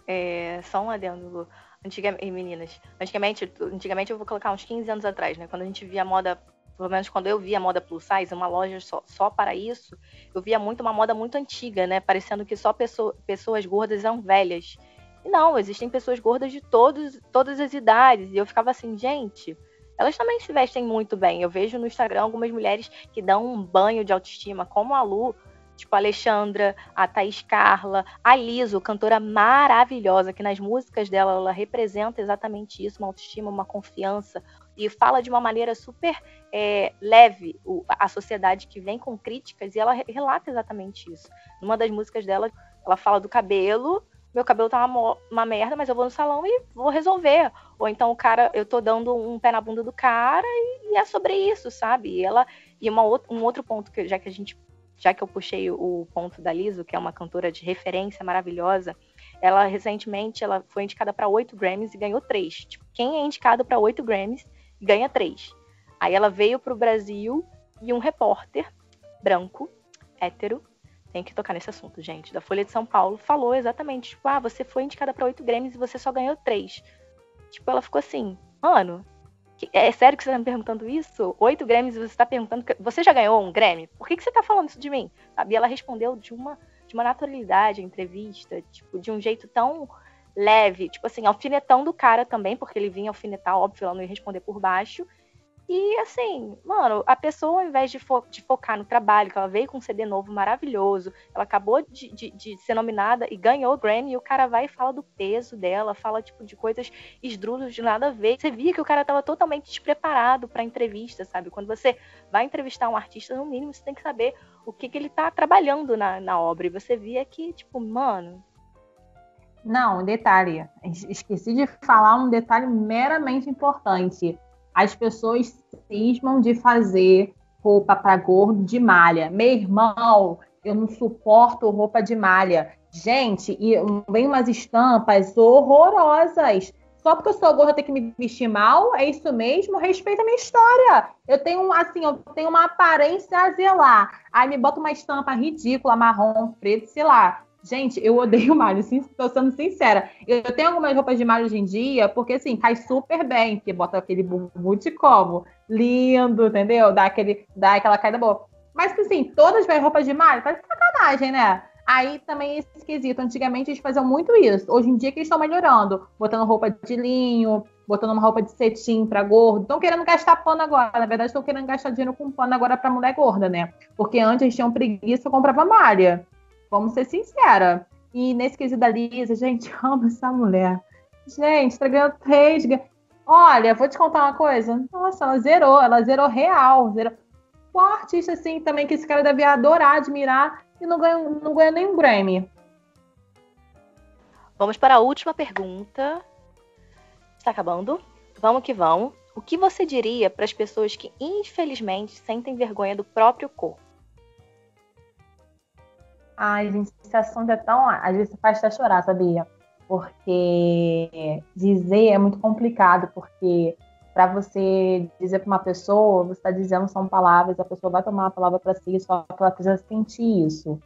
É, só um adendo, Lu. Antigamente, meninas, antigamente, antigamente eu vou colocar uns 15 anos atrás, né? Quando a gente via a moda pelo menos quando eu via moda plus size, uma loja só, só para isso, eu via muito uma moda muito antiga, né? Parecendo que só pessoa, pessoas gordas eram velhas. E não, existem pessoas gordas de todos, todas as idades. E eu ficava assim, gente, elas também se vestem muito bem. Eu vejo no Instagram algumas mulheres que dão um banho de autoestima, como a Lu, tipo a Alexandra, a Thaís Carla, a Liso, cantora maravilhosa, que nas músicas dela ela representa exatamente isso, uma autoestima, uma confiança, e fala de uma maneira super é, leve o, a sociedade que vem com críticas e ela relata exatamente isso. Numa das músicas dela, ela fala do cabelo, meu cabelo tá uma, uma, merda, mas eu vou no salão e vou resolver. Ou então o cara, eu tô dando um pé na bunda do cara e, e é sobre isso, sabe? E ela e uma, um outro ponto que já que a gente já que eu puxei o ponto da Liso, que é uma cantora de referência maravilhosa, ela recentemente ela foi indicada para oito Grammys e ganhou três. Tipo, quem é indicado para oito Grammys ganha três. Aí ela veio para o Brasil e um repórter branco, hétero, tem que tocar nesse assunto, gente, da Folha de São Paulo, falou exatamente, tipo, ah, você foi indicada para oito Grammys e você só ganhou três. Tipo, ela ficou assim, mano, é sério que você tá me perguntando isso? Oito Grammys e você tá perguntando, você já ganhou um Grammy? Por que, que você tá falando isso de mim? Sabe? E ela respondeu de uma, de uma naturalidade, entrevista, tipo, de um jeito tão leve, tipo assim, alfinetando o cara também, porque ele vinha alfinetar, óbvio, ela não ia responder por baixo. E assim, mano, a pessoa, ao invés de, fo de, focar no trabalho, que ela veio com um CD novo maravilhoso, ela acabou de, de, de, ser nominada e ganhou o Grammy, e o cara vai e fala do peso dela, fala, tipo, de coisas esdrúxulas de nada a ver. Você via que o cara tava totalmente despreparado pra entrevista, sabe? Quando você vai entrevistar um artista, no mínimo, você tem que saber o que, que ele tá trabalhando na, na obra. E você via que, tipo, mano, não, detalhe. Esqueci de falar um detalhe meramente importante. As pessoas cismam de fazer roupa para gordo de malha. Meu irmão, eu não suporto roupa de malha. Gente, e vem umas estampas horrorosas. Só porque eu sou gorda, eu tenho que me vestir mal? É isso mesmo? Respeita a minha história. Eu tenho, assim, eu tenho uma aparência a zelar. Aí me bota uma estampa ridícula, marrom, preto, sei lá. Gente, eu odeio malha, estou sendo sincera. Eu tenho algumas roupas de malha hoje em dia, porque assim, cai super bem, que bota aquele bumbum de como, lindo, entendeu? Dá, aquele, dá aquela caída boa. Mas assim, todas as roupas de malha, tá sacanagem, né? Aí também esse esquisito. Antigamente eles faziam muito isso. Hoje em dia que eles estão melhorando, botando roupa de linho, botando uma roupa de cetim para gordo. Estão querendo gastar pano agora. Na verdade, estão querendo gastar dinheiro com pano agora para mulher gorda, né? Porque antes eles tinham preguiça, comprava malha. Vamos ser sincera. E nesse quesito da Lisa, gente, amo essa mulher. Gente, tá ganhando três. Olha, vou te contar uma coisa. Nossa, ela zerou, ela zerou real. Zerou. Qual artista, assim, também que esse cara deve adorar, admirar e não ganha, não ganha nem um Grammy? Vamos para a última pergunta. Está acabando? Vamos que vamos. O que você diria para as pessoas que, infelizmente, sentem vergonha do próprio corpo? Ai, gente, esse assunto é tão. Às vezes faz até chorar, sabia? Porque dizer é muito complicado, porque para você dizer para uma pessoa, você está dizendo são palavras, a pessoa vai tomar a palavra para si, só que ela precisa sentir isso.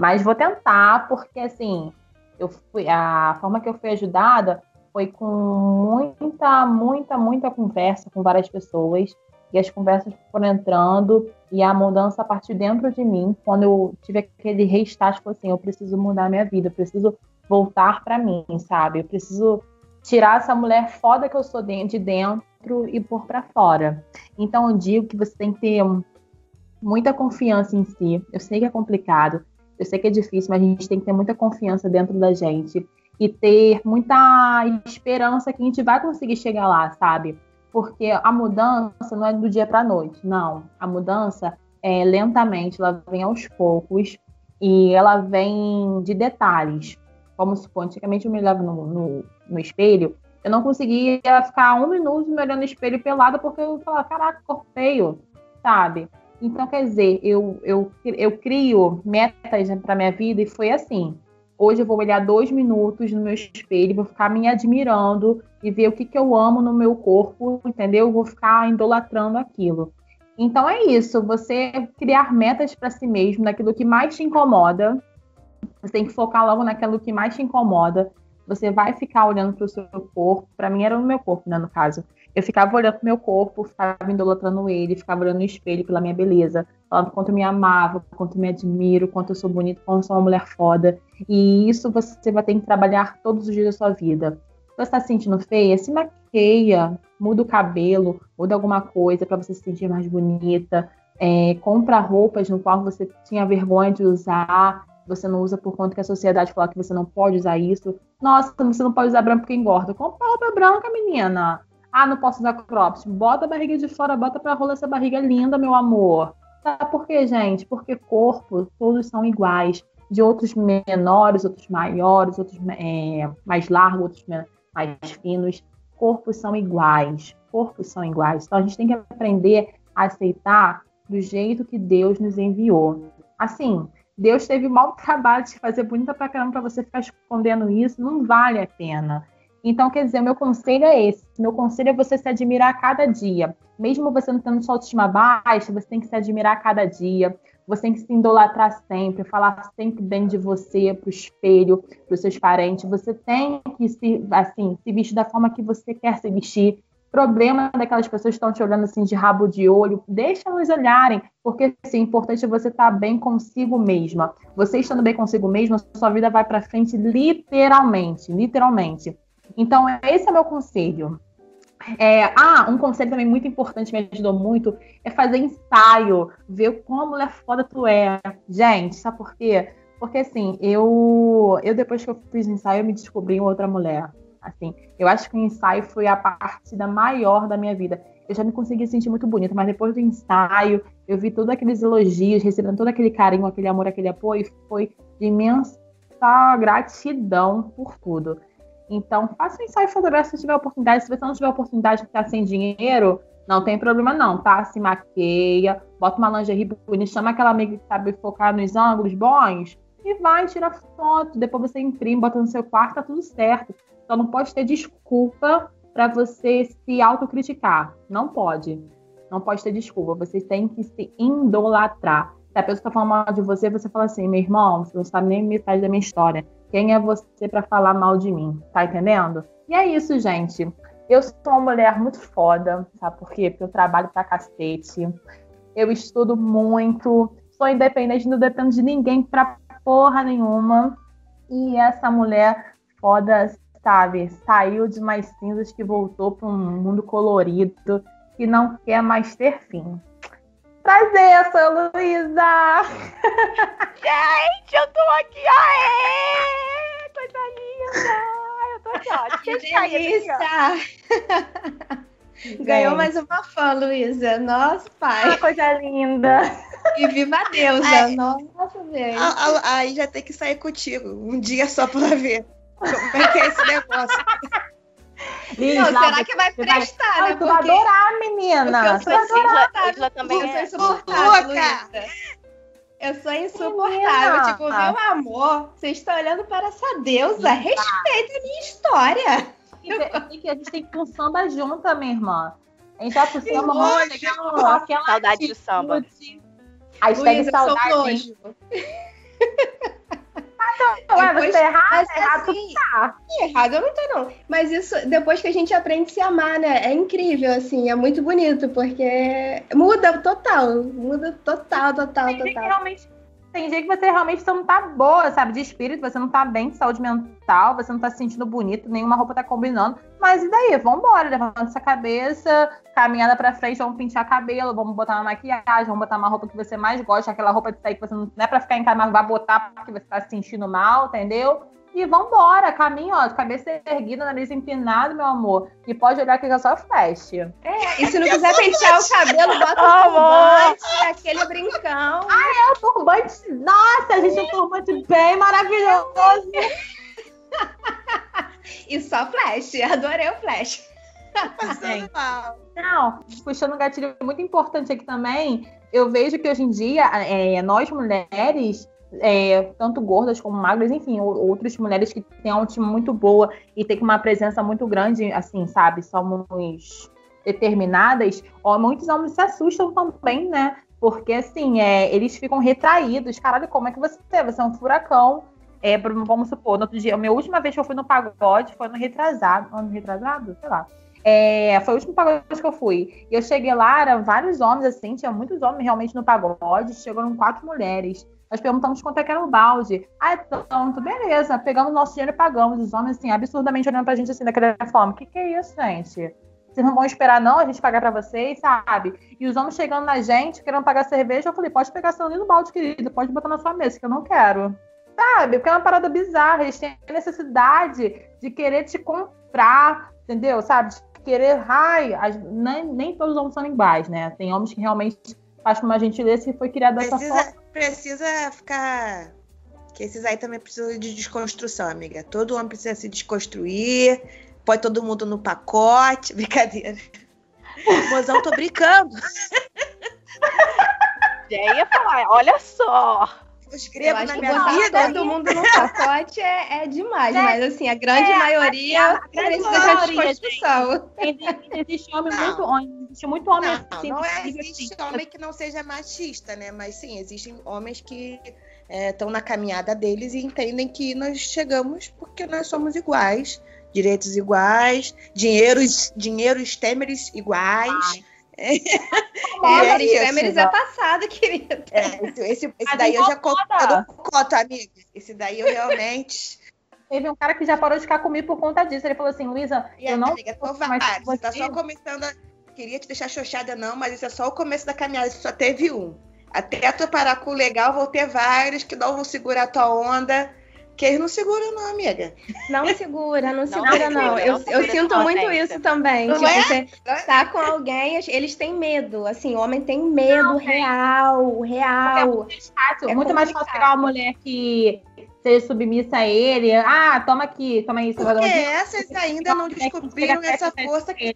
Mas vou tentar, porque assim, eu fui, a forma que eu fui ajudada foi com muita, muita, muita conversa com várias pessoas e as conversas foram entrando e a mudança partiu dentro de mim. Quando eu tive aquele restart assim eu preciso mudar a minha vida eu preciso voltar para mim sabe? Eu preciso tirar essa mulher foda que eu sou de dentro e pôr para fora. Então eu digo que você tem que ter muita confiança em si. Eu sei que é complicado eu sei que é difícil mas a gente tem que ter muita confiança dentro da gente e ter muita esperança que a gente vai conseguir chegar lá sabe porque a mudança não é do dia para a noite, não. A mudança é lentamente, ela vem aos poucos e ela vem de detalhes. Como supor, antigamente eu me olhava no, no, no, espelho, eu não conseguia ficar um minuto me olhando no espelho pelada porque eu falava, caraca, corpo feio, sabe? Então, quer dizer, eu, eu, eu crio metas para minha vida e foi assim. Hoje eu vou olhar dois minutos no meu espelho, vou ficar me admirando e ver o que, que eu amo no meu corpo, entendeu? Eu vou ficar idolatrando aquilo. Então é isso, você criar metas para si mesmo, naquilo que mais te incomoda. Você tem que focar logo naquilo que mais te incomoda. Você vai ficar olhando para o seu corpo. Para mim era no meu corpo, né, no caso. Eu ficava olhando pro meu corpo, ficava idolatrando ele, ficava olhando no espelho pela minha beleza, falando quanto eu me amava, quanto eu me admiro, quanto eu sou bonita, quanto eu sou uma mulher foda. E isso você vai ter que trabalhar todos os dias da sua vida. Se você está se sentindo feia, se maqueia, muda o cabelo, muda alguma coisa para você se sentir mais bonita. É, compra roupas no qual você tinha vergonha de usar, você não usa por conta que a sociedade fala que você não pode usar isso. Nossa, você não pode usar branco porque engorda. Compra roupa branca, menina. Ah, não posso usar cropped. Bota a barriga de fora, bota pra rolar essa barriga linda, meu amor. Sabe por quê, gente? Porque corpo, todos são iguais. De outros menores, outros maiores, outros é, mais largos, outros mais finos. Corpos são iguais. Corpos são iguais. Então a gente tem que aprender a aceitar do jeito que Deus nos enviou. Assim, Deus teve o mau trabalho de fazer bonita pra caramba pra você ficar escondendo isso. Não vale a pena. Então, quer dizer, o meu conselho é esse. Meu conselho é você se admirar a cada dia. Mesmo você não tendo sua autoestima baixa, você tem que se admirar a cada dia. Você tem que se idolatrar sempre, falar sempre bem de você para o espelho, para os seus parentes. Você tem que se, assim, se vestir da forma que você quer se vestir. Problema daquelas pessoas que estão te olhando assim de rabo de olho, deixa elas olharem, porque assim, é importante você estar tá bem consigo mesma. Você estando bem consigo mesma, sua vida vai para frente literalmente, literalmente. Então, esse é meu conselho. É, ah, um conselho também muito importante, me ajudou muito, é fazer ensaio, ver como mulher foda tu é. Gente, sabe por quê? Porque assim, eu, eu depois que eu fiz ensaio, eu me descobri outra mulher. Assim, eu acho que o ensaio foi a partida maior da minha vida. Eu já me consegui sentir muito bonita, mas depois do ensaio, eu vi todos aqueles elogios, recebendo todo aquele carinho, aquele amor, aquele apoio, foi de imensa gratidão por tudo. Então, faça um ensaio fotográfico se tiver oportunidade. Se você não tiver oportunidade de ficar sem dinheiro, não tem problema não, tá? Se maqueia, bota uma lingerie bonita, chama aquela amiga que sabe focar nos ângulos bons e vai tirar foto. Depois você imprime, bota no seu quarto, tá tudo certo. Então não pode ter desculpa para você se autocriticar. Não pode. Não pode ter desculpa. Você tem que se idolatrar. Se a pessoa está falando mal de você, você fala assim, meu irmão, você não sabe nem metade da minha história. Quem é você para falar mal de mim? Tá entendendo? E é isso, gente. Eu sou uma mulher muito foda, sabe por quê? Porque eu trabalho pra cacete. Eu estudo muito, sou independente, não dependo de ninguém pra porra nenhuma. E essa mulher foda, sabe, saiu de mais cinzas que voltou para um mundo colorido que não quer mais ter fim. Prazer, sou Luísa! Gente, eu tô aqui! Aê! Coisa linda! Eu tô aqui, ó. Que delícia! Ganhou mais uma fã, Luísa. Nossa, pai. Ah, coisa linda! E viva a deusa! Ai. Nossa, gente. Ah, ah, Aí já tem que sair contigo. Um dia só pra ver. Como é que é esse negócio? Liz, Não, lá, será que vai você vai- prestar, Ah, né? tu vai Porque adorar, menina! porque eu vai sou Isla também eu sou é. insuportável. Luísa. Eu sou insuportável. Menina. Tipo, meu amor, vocês estão olhando para essa deusa. Respeita a minha história. Que- A gente tem que ir com samba junta, minha irmã. A gente vai pro samba, mano, aquela, aquela Saudade de samba. atitude. Hashtag Luísa, eu sou saudade. Ué, Depois- você tá errado, Mas errado tu assim, tá. errado eu não tô, não. Mas isso, depois que a gente aprende a se amar, né? É incrível, assim, é muito bonito, porque muda total. Muda total, total, Tem total. realmente. Tem dia que você realmente não tá boa, sabe? De espírito, você não tá bem de saúde mental, você não tá se sentindo bonito, nenhuma roupa tá combinando. Mas e daí? Vambora, levanta essa cabeça, caminhada pra frente, vamos pintar cabelo, vamos botar uma maquiagem, vamos botar uma roupa que você mais gosta, aquela roupa de sair que você não, não é pra ficar em casa, mas vai botar porque você tá se sentindo mal, entendeu? E vambora, caminho, ó, cabeça erguida, nariz empinado, meu amor. E pode olhar que já só flash. E se não quiser pentear o cabelo, bota o Amor. turbante, aquele brincão. É o turbante. Nossa, a gente tem um turbante bem maravilhoso. E só flash. Adorei o flash. Passando mal. Não, puxando um gatilho muito importante aqui também, eu vejo que hoje em dia, é, nós mulheres, é, tanto gordas como magras, enfim, ou- outras mulheres que têm uma autoestima muito boa e têm uma presença muito grande, assim, sabe? Somos determinadas, ó, muitos homens se assustam também, né? Porque, assim, é, eles ficam retraídos. Caralho, como é que você é? Você é um furacão. É, vamos supor, no outro dia, a minha última vez que eu fui no pagode foi no retrasado. Ano retrasado? Sei lá. É, foi o último pagode que eu fui. E eu cheguei lá, eram vários homens, assim, tinha muitos homens realmente no pagode, chegaram quatro mulheres. Nós perguntamos quanto é que era o balde. Ah, tanto, beleza. Pegamos nosso dinheiro e pagamos. Os homens, assim, absurdamente olhando pra gente assim, daquela forma. O que, que é isso, gente? Vocês não vão esperar, não, a gente pagar pra vocês, sabe? E os homens chegando na gente, querendo pagar cerveja, eu falei, pode pegar seu lindo balde, querido, pode botar na sua mesa, que eu não quero. Sabe? Porque é uma parada bizarra. Eles têm necessidade de querer te comprar, entendeu? Sabe? De querer. Ai, as- nem, nem todos os homens são iguais, né? Tem homens que realmente fazem uma gentileza e foi criado dessa forma. Precisa, ficar. Que esses aí também precisam de desconstrução, amiga. Todo homem precisa se desconstruir. Põe todo mundo no pacote. Brincadeira. Mozão, tô brincando. Já ia falar, olha só. Eu acho na que minha botar vida. todo mundo no pacote é, é demais, É, mas assim, a grande é, maioria a grande precisa de maioria. Existe, homem Não. muito homem, existe muito homem Não, assim, não é, existe assim, homem que não seja machista, né? Mas sim, existem homens que estão na caminhada deles e entendem que nós chegamos porque nós somos iguais, direitos iguais, dinheiros, dinheiros têmeres iguais. Isso, Temeris é passado, querida. É, esse, esse, daí eu já conto, incomoda. eu não conto, amiga. Esse daí eu realmente. Teve um cara que já parou de ficar comigo por conta disso. Ele falou assim, Luísa, eu não amiga, tô mais com Tá você. só começando a. Queria te deixar xoxada, não, mas isso é só o começo da caminhada. Só teve um. Até tu parar com o legal, vou ter vários que não vão segurar a tua onda. Que eles não seguram, não, amiga. Não segura, não segura, segura, não. não Eu, segura eu sinto muito potência. isso também. Não tipo, é? você tá com alguém, eles têm medo. Assim, homem tem medo real, Porque é real. muito fácil, É muito mais fácil pegar uma mulher que seja submissa a ele. Ah, toma aqui, toma isso. Porque vai dar um- essas ainda não descobriram essa força que.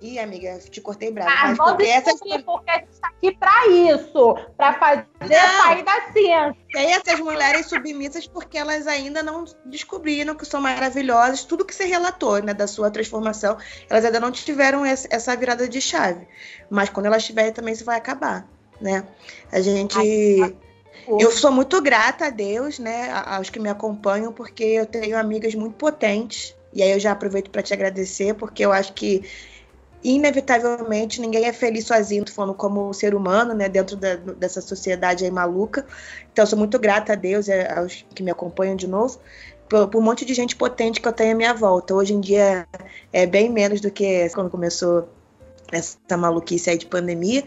Ih, amiga, te cortei bravo. Ah, mas porque essas, descobrir, porque a gente tá aqui pra isso. Pra fazer Não. sair da ciência. tem essas mulheres submissas porque elas ainda não descobriram que são maravilhosas. Tudo que você relatou, né, da sua transformação, elas ainda não tiveram essa virada de chave. Mas quando elas tiverem, também isso vai acabar, né? A gente. Eu sou muito grata a Deus, né, aos que me acompanham, porque eu tenho amigas muito potentes. E aí eu já aproveito para te agradecer, porque eu acho que inevitavelmente ninguém é feliz sozinho, falando como ser humano, né, dentro da- dessa sociedade aí maluca. Então sou muito grata a Deus aos que me acompanham de novo. Por, por um monte de gente potente que eu tenho à minha volta. Hoje em dia é bem menos do que quando começou essa maluquice aí de pandemia.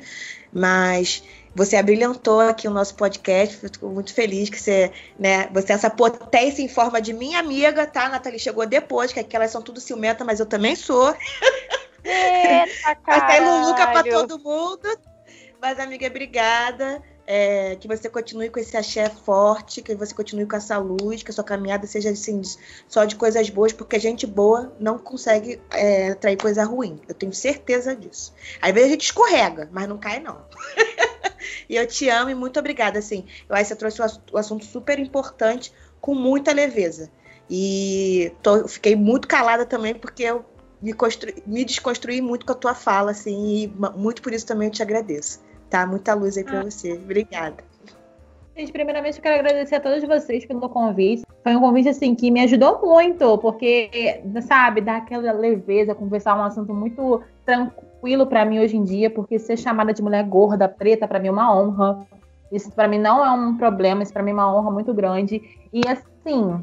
Mas você abrilhantou aqui o nosso podcast, fico muito feliz que você, né, você essa potência em forma de minha amiga, tá? A Nathalie chegou depois, que aquelas são tudo ciumenta, mas eu também sou. Eita, cara. Mas tem Luluca pra todo mundo. Mas, amiga, obrigada. É, que você continue com esse axé forte, que você continue com essa luz, que a sua caminhada seja assim, só de coisas boas, porque gente boa não consegue é, atrair coisa ruim. Eu tenho certeza disso. Às vezes a gente escorrega, mas não cai, não. e eu te amo e muito obrigada. Assim, eu acho que você trouxe um assunto super importante com muita leveza. E tô, fiquei muito calada também, porque eu me, me desconstruí muito com a tua fala, assim, e muito por isso também eu te agradeço. Tá? Muita luz aí pra ah. você. Obrigada. Gente, primeiramente eu quero agradecer a todos vocês pelo convite. Foi um convite, assim, que me ajudou muito, porque, sabe, dá aquela leveza, conversar um assunto muito tranquilo para mim hoje em dia, porque ser chamada de mulher gorda, preta, para mim é uma honra. Isso para mim não é um problema, isso para mim é uma honra muito grande. E assim,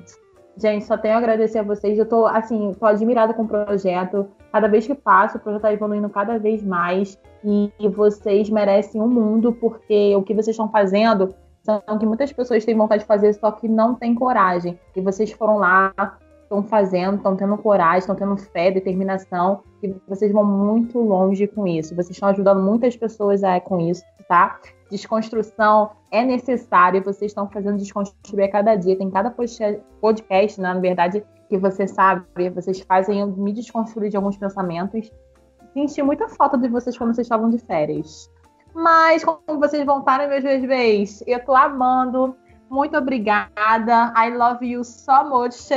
gente, só tenho a agradecer a vocês. Eu tô, assim, tô admirada com o projeto. Cada vez que passo, o projeto tá evoluindo cada vez mais. E, vocês merecem um mundo, porque o que vocês estão fazendo são que muitas pessoas têm vontade de fazer, só que não têm coragem. E vocês foram lá, estão fazendo, estão tendo coragem, estão tendo fé, determinação, e vocês vão muito longe com isso. Vocês estão ajudando muitas pessoas a, com isso, tá? Desconstrução é necessário, vocês estão fazendo desconstruir a cada dia. Tem cada podcast, né, na verdade, que você sabe, vocês fazem me desconstruir de alguns pensamentos. Senti muita falta de vocês quando vocês estavam de férias. Mas, como vocês voltaram, meus bebês, eu tô amando. Muito obrigada. I love you so much.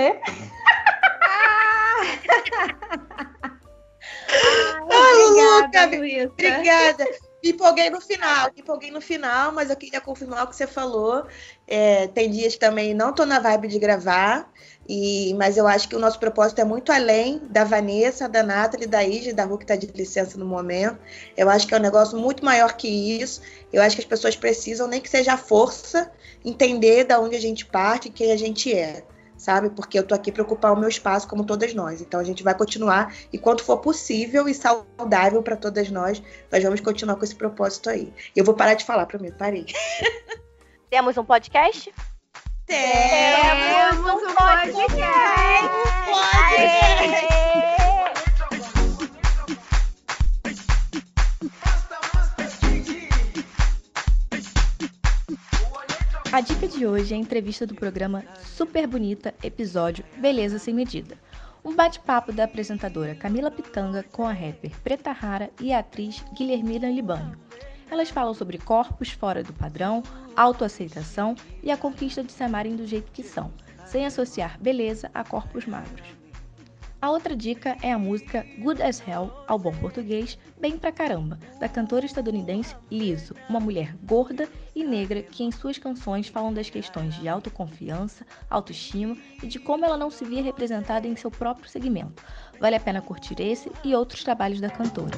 Ai, obrigada, Luca, Obrigada. Me empolguei no final, me empolguei no final, mas eu queria confirmar o que você falou. É, tem dias que também não tô na vibe de gravar, e, mas eu acho que o nosso propósito é muito além da Vanessa, da Nathalie, da Ige, da Ru que está de licença no momento. Eu acho que é um negócio muito maior que isso. Eu acho que as pessoas precisam, nem que seja a força, entender da onde a gente parte e quem a gente é sabe? Porque eu tô aqui para ocupar o meu espaço como todas nós. Então a gente vai continuar e quanto for possível e saudável para todas nós, nós vamos continuar com esse propósito aí. Eu vou parar de falar para mim, parei. Temos um podcast? Temos um podcast. podcast. A dica de hoje é a entrevista do programa Super Bonita, episódio Beleza Sem Medida. Um bate-papo da apresentadora Camila Pitanga com a rapper Preta Rara e a atriz Guilhermina Libânio. Elas falam sobre corpos fora do padrão, autoaceitação e a conquista de se amarem do jeito que são, sem associar beleza a corpos magros. A outra dica é a música Good as Hell, ao bom português, Bem Pra Caramba, da cantora estadunidense Lizzo, uma mulher gorda e negra que em suas canções falam das questões de autoconfiança, autoestima e de como ela não se via representada em seu próprio segmento. Vale a pena curtir esse e outros trabalhos da cantora.